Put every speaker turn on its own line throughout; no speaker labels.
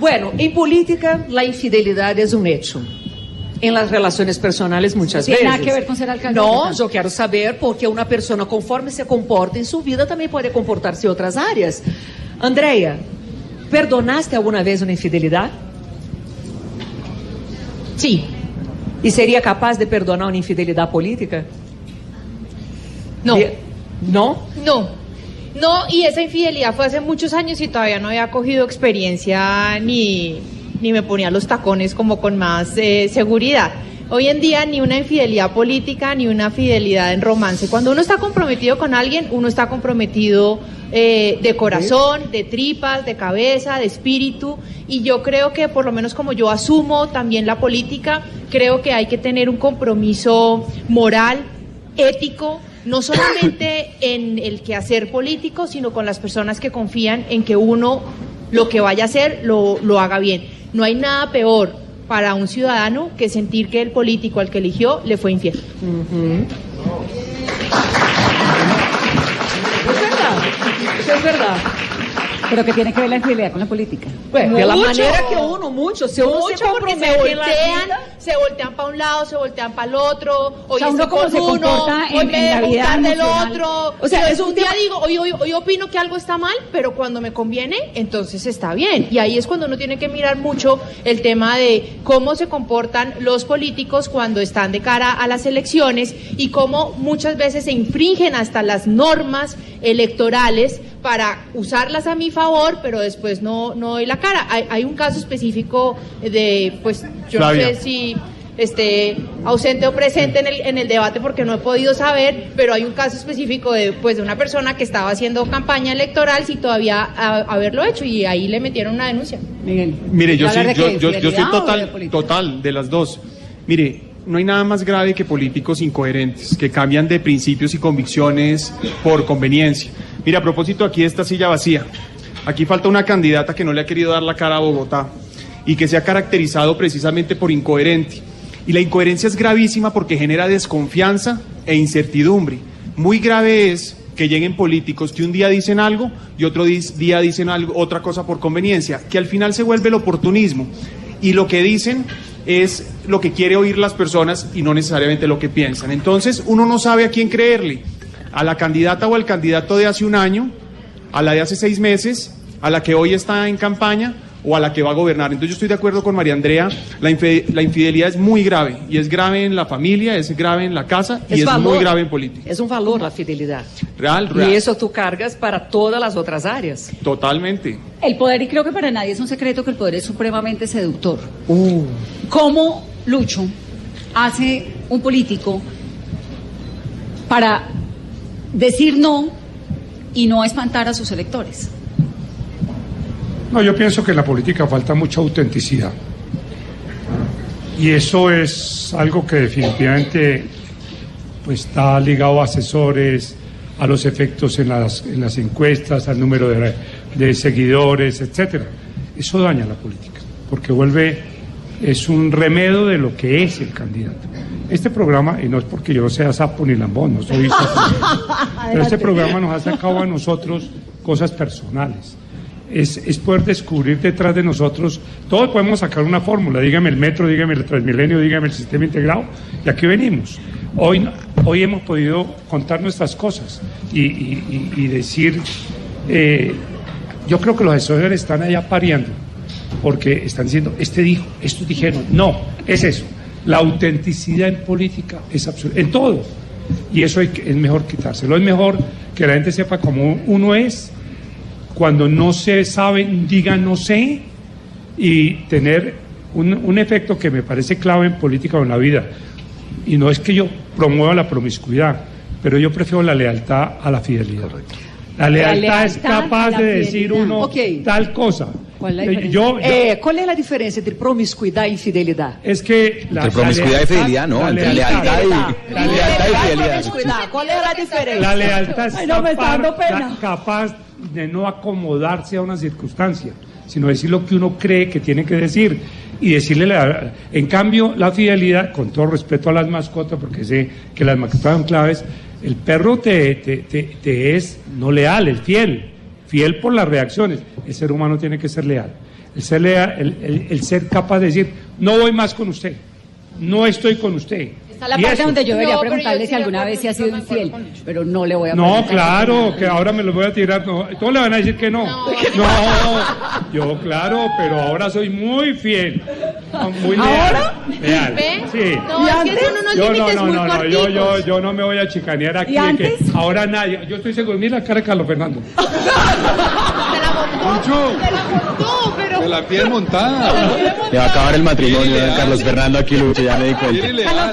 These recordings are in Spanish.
Bueno, en política la infidelidad es un hecho. En las relaciones personales muchas
¿Tiene
veces.
nada que ver con ser alcalde?
No, yo quiero saber porque una persona conforme se comporta en su vida también puede comportarse en otras áreas. Andrea, ¿perdonaste alguna vez una infidelidad?
Sí.
¿Y sería capaz de perdonar una infidelidad política?
No.
De- ¿No?
No. No, y esa infidelidad fue hace muchos años y todavía no había cogido experiencia ni, ni me ponía los tacones como con más eh, seguridad. Hoy en día ni una infidelidad política ni una fidelidad en romance. Cuando uno está comprometido con alguien, uno está comprometido eh, de corazón, de tripas, de cabeza, de espíritu. Y yo creo que por lo menos como yo asumo también la política, creo que hay que tener un compromiso moral, ético, no solamente en el quehacer político, sino con las personas que confían en que uno lo que vaya a hacer lo, lo haga bien. No hay nada peor para un ciudadano que sentir que el político al que eligió le fue infiel.
Es verdad. Es verdad.
Pero que tiene que ver la infidelidad con la política.
Bueno, de la
Mucho.
manera que uno, mucho, se uno se
Mucho porque se
en la
voltean, se voltean para un lado, se voltean para el otro, hoy
sea, uno
con
se comporta en- en la vida
del otro.
O sea,
Pero
es un
día digo, hoy, hoy, hoy opino que algo está mal, pero cuando me conviene, entonces está bien. Y ahí es cuando uno tiene que mirar mucho el tema de cómo se comportan los políticos cuando están de cara a las elecciones y cómo muchas veces se infringen hasta las normas electorales para usarlas a mi favor, pero después no, no doy la cara. Hay, hay un caso específico de, pues, yo
Flavia.
no sé si esté ausente o presente en el, en el debate porque no he podido saber, pero hay un caso específico de, pues, de una persona que estaba haciendo campaña electoral sin todavía a- haberlo hecho y ahí le metieron una denuncia.
Miguel.
Mire, yo sí,
¿Hablar de
yo,
de
total,
política?
total de las dos. Mire, no hay nada más grave que políticos incoherentes, que cambian de principios y convicciones por conveniencia. Mire, a propósito aquí esta silla vacía, aquí falta una candidata que no le ha querido dar la cara a Bogotá y que se ha caracterizado precisamente por incoherente. Y la incoherencia es gravísima porque genera desconfianza e incertidumbre. Muy grave es que lleguen políticos que un día dicen algo y otro día dicen otra cosa por conveniencia, que al final se vuelve el oportunismo. Y lo que dicen es lo que quiere oír las personas y no necesariamente lo que piensan. Entonces uno no sabe a quién creerle, a la candidata o al candidato de hace un año, a la de hace seis meses, a la que hoy está en campaña o a la que va a gobernar. Entonces yo estoy de acuerdo con María Andrea, la, infidelidad es muy grave y es grave en la familia, es grave en la casa y es, muy grave en política.
Es un valor la fidelidad.
Real, real.
Y eso tú cargas para todas las otras áreas.
Totalmente.
El poder, y creo que para nadie es un secreto que el poder es supremamente seductor.
Uh.
¿Cómo, Lucho, hace un político para decir no y no espantar a sus electores?
No, yo pienso que en la política falta mucha autenticidad. Y eso es algo que definitivamente pues, está ligado a asesores, a los efectos en las, en las encuestas, al número de, de seguidores, etcétera. Eso daña la política, porque vuelve, es un remedio de lo que es el candidato. Este programa, y no es porque yo no sea sapo ni lambón, no soy sapo, pero este programa nos ha sacado a nosotros cosas personales. Es, es poder descubrir detrás de nosotros, todos podemos sacar una fórmula, dígame el metro, dígame el transmilenio, dígame el sistema integrado, y aquí venimos. Hoy, hoy hemos podido contar nuestras cosas y, y- y- decir, eh, yo creo que los asesores están allá pareando, porque están diciendo, este dijo, estos dijeron, no, es eso. La autenticidad en política es absoluta, en todo. Y eso hay que- es mejor quitárselo. Es mejor que la gente sepa cómo uno es, cuando no se sabe, diga no sé, y tener un, un efecto que me parece clave en política o en la vida. Y no es que yo promueva la promiscuidad, pero yo prefiero la lealtad a la fidelidad. La lealtad, es
lealtad
capaz de decir uno tal cosa.
¿Cuál es la
Eh,
diferencia?
yo, yo-
Eh, ¿Cuál es la diferencia entre promiscuidad y infidelidad?
es que la,
Entre promiscuidad
la
y fidelidad, no, entre lealtad y-
la
lealtad y
lealtad-
fidelidad.
Promiscuidad, ¿Cuál es la diferencia?
La lealtad es
Ay, no, me está
capaz,
dando pena.
la- capaz de no acomodarse a una circunstancia, sino decir lo que uno cree que tiene que decir y decirle la... En cambio, la fidelidad, con todo respeto a las mascotas, porque sé que las mascotas son claves, el perro te, te, te- te es no leal, es fiel. Fiel por las reacciones. El ser humano tiene que ser leal. El ser, leal, el, el- el ser capaz de decir, no voy más con usted, no estoy con usted.
Está la
Y
parte
eso-
donde yo debería
No, yo
preguntarle
estoy
si alguna vez se ha sido infiel, pero no le voy a
No, claro, que ahora me lo voy a tirar. No, todos le van a decir que no. No, yo claro, pero ahora soy muy fiel. Muy leal.
¿Ahora?
Leal. Sí.
No, es que son unos
Yo no,
límites
no,
muy
no, no, yo, yo, yo no me voy a chicanear aquí.
¿Y
de que
antes?
ahora nadie. Yo estoy seguro. Mira la cara de Carlos Fernando.
Se la montó, se la montó, pero...
la piel montada.
Le va a acabar el matrimonio de Carlos Fernando aquí, Lucho, ya me di cuenta.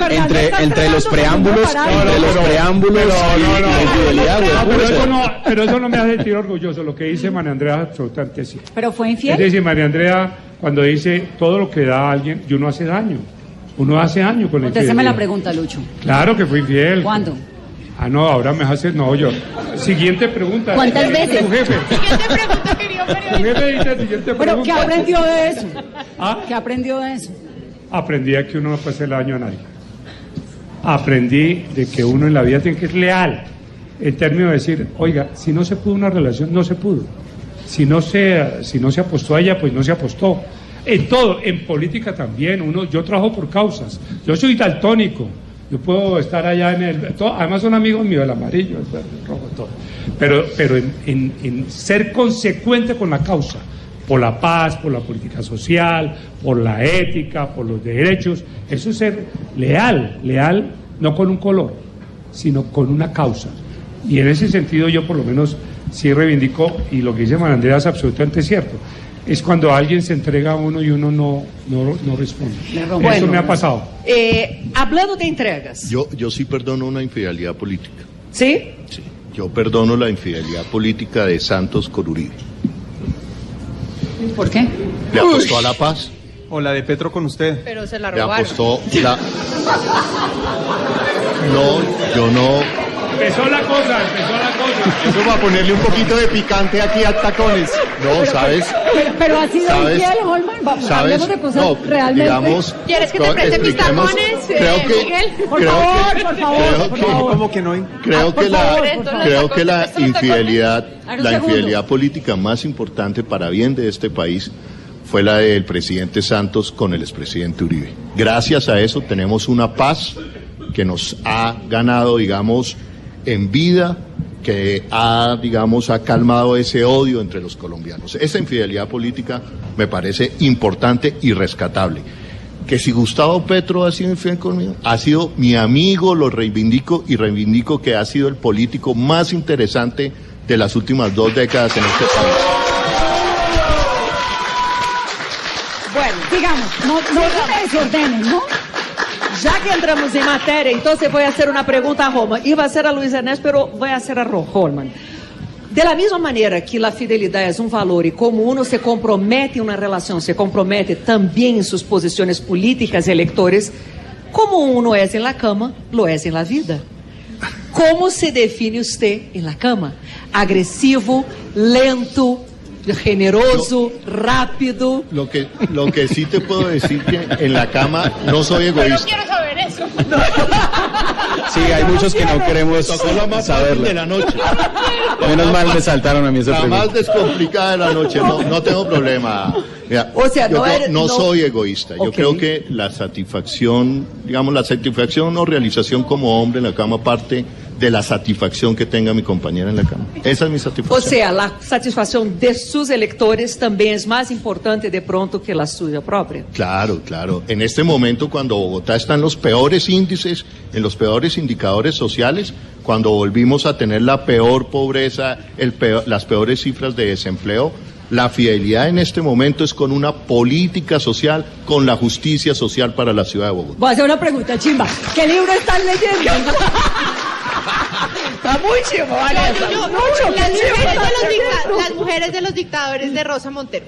Entre, entre los preámbulos, entre los preámbulos y la infidelidad, güey,
No, pero, eso no, pero eso no me hace sentir orgulloso. Lo que dice María Andrea es absolutamente cierto.
Pero fue
Es
infiel.
decir, María Andrea, cuando dice todo lo que da a alguien, y uno hace daño. Uno hace daño con la
Usted se me la pregunta, Lucho.
Claro que fui infiel.
¿Cuándo?
Ah, no, ahora me hace. No, yo. Siguiente pregunta.
¿Cuántas veces?
Tu jefe.
Siguiente pregunta, querido
Tu jefe dice siguiente
Pero, ¿qué
pregunta.
aprendió de eso?
Ah,
¿Qué aprendió de eso?
aprendí a que uno no puede hacerle daño a nadie. Aprendí de que uno en la vida tiene que ser leal. En términos de decir, oiga, si no se pudo una relación, no se pudo. Si no se, si no se apostó a ella, pues no se apostó. En todo, en política también. Uno, yo trabajo por causas. Yo soy daltónico. Yo puedo estar allá en el. además, son amigos míos, el amarillo, el verde, el rojo, todo. Pero, pero en, en- en ser consecuente con la causa, por la paz, por la política social, por la ética, por los derechos, eso es ser leal, leal no con un color, sino con una causa. Y en ese sentido, yo por lo menos sí reivindico, y lo que dice María Andrea es absolutamente cierto. Es cuando alguien se entrega a uno y uno no, no, no responde.
Le.
Eso me ha pasado.
Eh, hablando de entregas,
Yo, yo sí perdono una infidelidad política.
¿sí?
Sí. Yo perdono la infidelidad política de Santos con Uribe.
¿Por qué?
Le apostó a la paz,
O la de Petro con usted.
Pero se la
le
robaron.
apostó la... No, yo no...
Empezó la cosa, empezó la cosa.
Eso va a ponerle un poquito de picante aquí a tacones.
No, ¿sabes?
Pero, pero ha sido
¿Sabes?
infiel, Holman. Vamos,
¿Sabes?
de cosas
No,
realmente.
digamos...
¿Quieres que te preste mis tacones, eh,
Creo que...
Miguel?
Por
creo
favor,
que-
por favor,
creo
por
que-
favor.
¿Cómo que no?
Creo
Ah, por
que la,
favor, por
favor.
creo que la infidelidad, la infidelidad política más importante para bien de este país fue la del presidente Santos con el expresidente Uribe. Gracias a eso tenemos una paz que nos ha ganado, digamos, en vida, que ha, digamos, ha calmado ese odio entre los colombianos. Esa infidelidad política me parece importante y rescatable que si Gustavo Petro ha sido infiel conmigo, ha sido mi amigo, lo reivindico y reivindico que ha sido el político más interesante de las últimas dos décadas en este país.
Bueno, digamos, no, no se me ¿no?
Já que entramos em matéria, então você vai fazer uma pergunta a Roma. E vai ser a Luiz Ernesto, pero vai a Ro- Holman. De la mesma maneira que a fidelidade é um valor e como uno se compromete em uma relação, se compromete também em suas posições políticas e eleitores, como uno é em la cama, lo é em la vida. Como se define você em la cama? Agressivo, lento, generoso, rápido.
Lo que, lo que sí te puedo decir que en la cama no soy
Pero
egoísta.
quiero saber eso.
Sí, hay muchos que no queremos
Tocó la más fácil de
saberlo.
la noche.
Menos mal me saltaron a mí esa
La más descomplicada de la noche, no, no tengo problema. Mira,
O sea,
yo
no
creo-
eres-
no
no-
soy egoísta. Yo creo que la satisfacción, digamos, la satisfacción o realización como hombre en la cama parte de la satisfacción que tenga mi compañera en la cama. Esa es mi satisfacción.
seja, a satisfação de seus eleitores também é mais importante de pronto que a sua própria.
Claro, claro. En este momento, cuando Bogotá está en los peores índices, en los peores indicadores sociales, cuando volvimos a tener la peor pobreza, el peor- las peores cifras de desempleo, la fidelidad en este momento es con una política social, con la justicia social para la ciudad de Bogotá.
Voy a hacer una pregunta, chimba. ¿Qué libro están leyendo?
Tá muito, olha.
Yo, yo,
Mucho,
las,
qué
mujeres de los
chivo.
dicta- las mujeres de los dictadores de Rosa Montero.